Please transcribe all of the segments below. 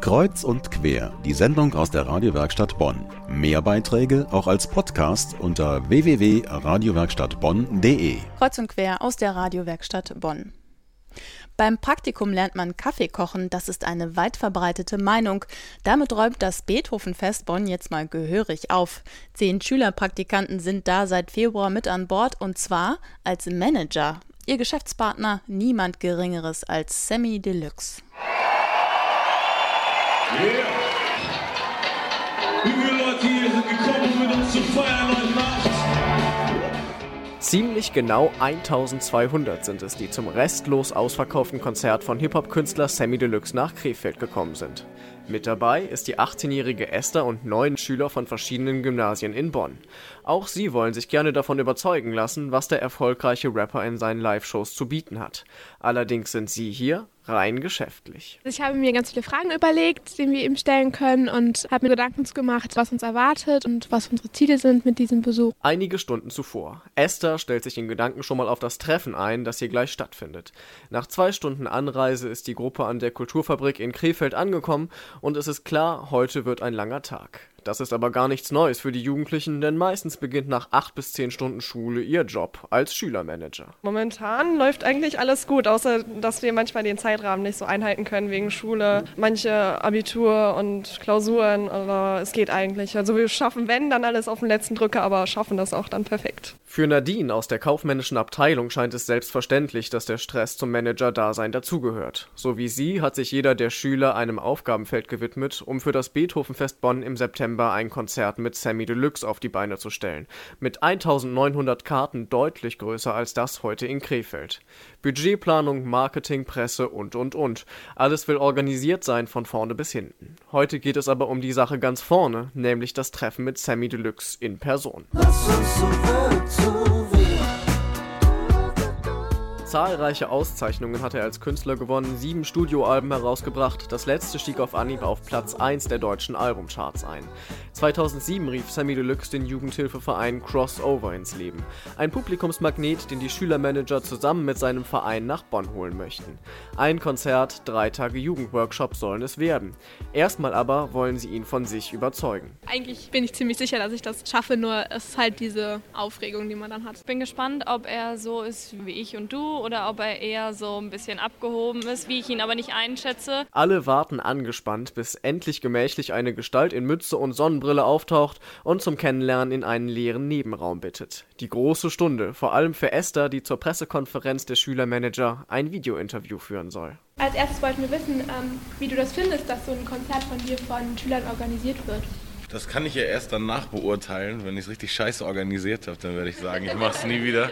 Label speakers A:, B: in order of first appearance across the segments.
A: Kreuz und quer, die Sendung aus der Radiowerkstatt Bonn. Mehr Beiträge auch als Podcast unter www.radiowerkstattbonn.de.
B: Kreuz und quer aus der Radiowerkstatt Bonn. Beim Praktikum lernt man Kaffee kochen, das ist eine weit verbreitete Meinung. Damit räumt das Beethovenfest Bonn jetzt mal gehörig auf. Zehn Schülerpraktikanten sind da seit Februar mit an Bord und zwar als Manager. Ihr Geschäftspartner niemand Geringeres als Sammy Deluxe.
C: Ziemlich genau 1200 sind es, die zum restlos ausverkauften Konzert von Hip-Hop-Künstler Sammy Deluxe nach Krefeld gekommen sind. Mit dabei ist die 18-jährige Esther und neun Schüler von verschiedenen Gymnasien in Bonn. Auch sie wollen sich gerne davon überzeugen lassen, was der erfolgreiche Rapper in seinen Live-Shows zu bieten hat. Allerdings sind sie hier rein geschäftlich.
D: Ich habe mir ganz viele Fragen überlegt, die wir ihm stellen können und habe mir Gedanken gemacht, was uns erwartet und was unsere Ziele sind mit diesem Besuch.
C: Einige Stunden zuvor. Esther stellt sich in Gedanken schon mal auf das Treffen ein, das hier gleich stattfindet. Nach zwei Stunden Anreise ist die Gruppe an der Kulturfabrik in Krefeld angekommen und es ist klar, heute wird ein langer Tag. Das ist aber gar nichts Neues für die Jugendlichen, denn meistens beginnt nach acht bis zehn Stunden Schule ihr Job als Schülermanager.
E: Momentan läuft eigentlich alles gut, außer dass wir manchmal den Zeitrahmen nicht so einhalten können wegen Schule, manche Abitur und Klausuren, aber es geht eigentlich. Also wir schaffen, wenn, dann alles auf den letzten Drücker, aber schaffen das auch dann perfekt.
C: Für Nadine aus der kaufmännischen Abteilung scheint es selbstverständlich, dass der Stress zum Manager-Dasein dazugehört. So wie sie hat sich jeder der Schüler einem Aufgabenfeld gewidmet, um für das Beethovenfest Bonn im September ein Konzert mit Sammy Deluxe auf die Beine zu stellen. Mit 1900 Karten deutlich größer als das heute in Krefeld. Budgetplanung, Marketing, Presse und und und. Alles will organisiert sein von vorne bis hinten. Heute geht es aber um die Sache ganz vorne, nämlich das Treffen mit Sammy Deluxe in Person. Zahlreiche Auszeichnungen hat er als Künstler gewonnen, sieben Studioalben herausgebracht, das letzte stieg auf Anhieb auf Platz 1 der deutschen Albumcharts ein. 2007 rief Sammy Deluxe den Jugendhilfeverein Crossover ins Leben, ein Publikumsmagnet, den die Schülermanager zusammen mit seinem Verein nach Bonn holen möchten. Ein Konzert, drei Tage Jugendworkshop sollen es werden. Erstmal aber wollen sie ihn von sich überzeugen.
D: Eigentlich bin ich ziemlich sicher, dass ich das schaffe, nur es ist halt diese Aufregung, die man dann hat.
F: Ich bin gespannt, ob er so ist wie ich und du oder ob er eher so ein bisschen abgehoben ist, wie ich ihn aber nicht einschätze.
C: Alle warten angespannt, bis endlich gemächlich eine Gestalt in Mütze und Sonnenbrille auftaucht und zum Kennenlernen in einen leeren Nebenraum bittet. Die große Stunde, vor allem für Esther, die zur Pressekonferenz der Schülermanager ein Videointerview führen soll.
D: Als erstes wollten wir wissen, ähm, wie du das findest, dass so ein Konzert von dir von Schülern organisiert wird.
G: Das kann ich ja erst danach beurteilen. Wenn ich es richtig scheiße organisiert habe, dann werde ich sagen, ich mache es nie wieder.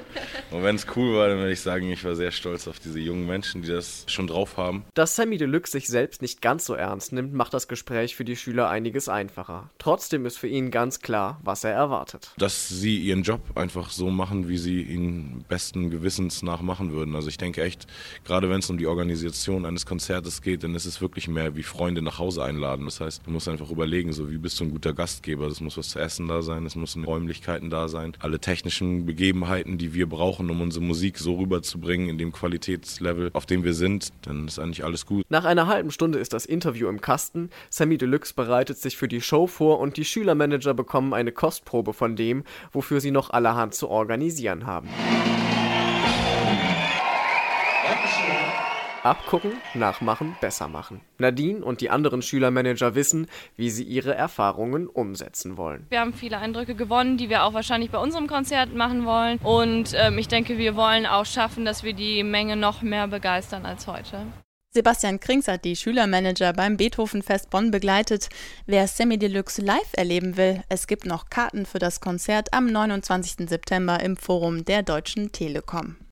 G: Und wenn es cool war, dann werde ich sagen, ich war sehr stolz auf diese jungen Menschen, die das schon drauf haben.
C: Dass Sammy Deluxe sich selbst nicht ganz so ernst nimmt, macht das Gespräch für die Schüler einiges einfacher. Trotzdem ist für ihn ganz klar, was er erwartet.
G: Dass sie ihren Job einfach so machen, wie sie ihn besten Gewissens nach machen würden. Also ich denke echt, gerade wenn es um die Organisation eines Konzertes geht, dann ist es wirklich mehr wie Freunde nach Hause einladen. Das heißt, du musst einfach überlegen, so wie bist du ein guter Gastgeber. Es muss was zu essen da sein, es müssen Räumlichkeiten da sein. Alle technischen Begebenheiten, die wir brauchen, um unsere Musik so rüberzubringen, in dem Qualitätslevel, auf dem wir sind, dann ist eigentlich alles gut.
C: Nach einer halben Stunde ist das Interview im Kasten. Sammy Deluxe bereitet sich für die Show vor und die Schülermanager bekommen eine Kostprobe von dem, wofür sie noch allerhand zu organisieren haben. Abgucken, nachmachen, besser machen. Nadine und die anderen Schülermanager wissen, wie sie ihre Erfahrungen umsetzen wollen.
F: Wir haben viele Eindrücke gewonnen, die wir auch wahrscheinlich bei unserem Konzert machen wollen. Und ähm, ich denke, wir wollen auch schaffen, dass wir die Menge noch mehr begeistern als heute.
B: Sebastian Krings hat die Schülermanager beim Beethovenfest Bonn begleitet. Wer Sammy Deluxe live erleben will, es gibt noch Karten für das Konzert am 29. September im Forum der Deutschen Telekom.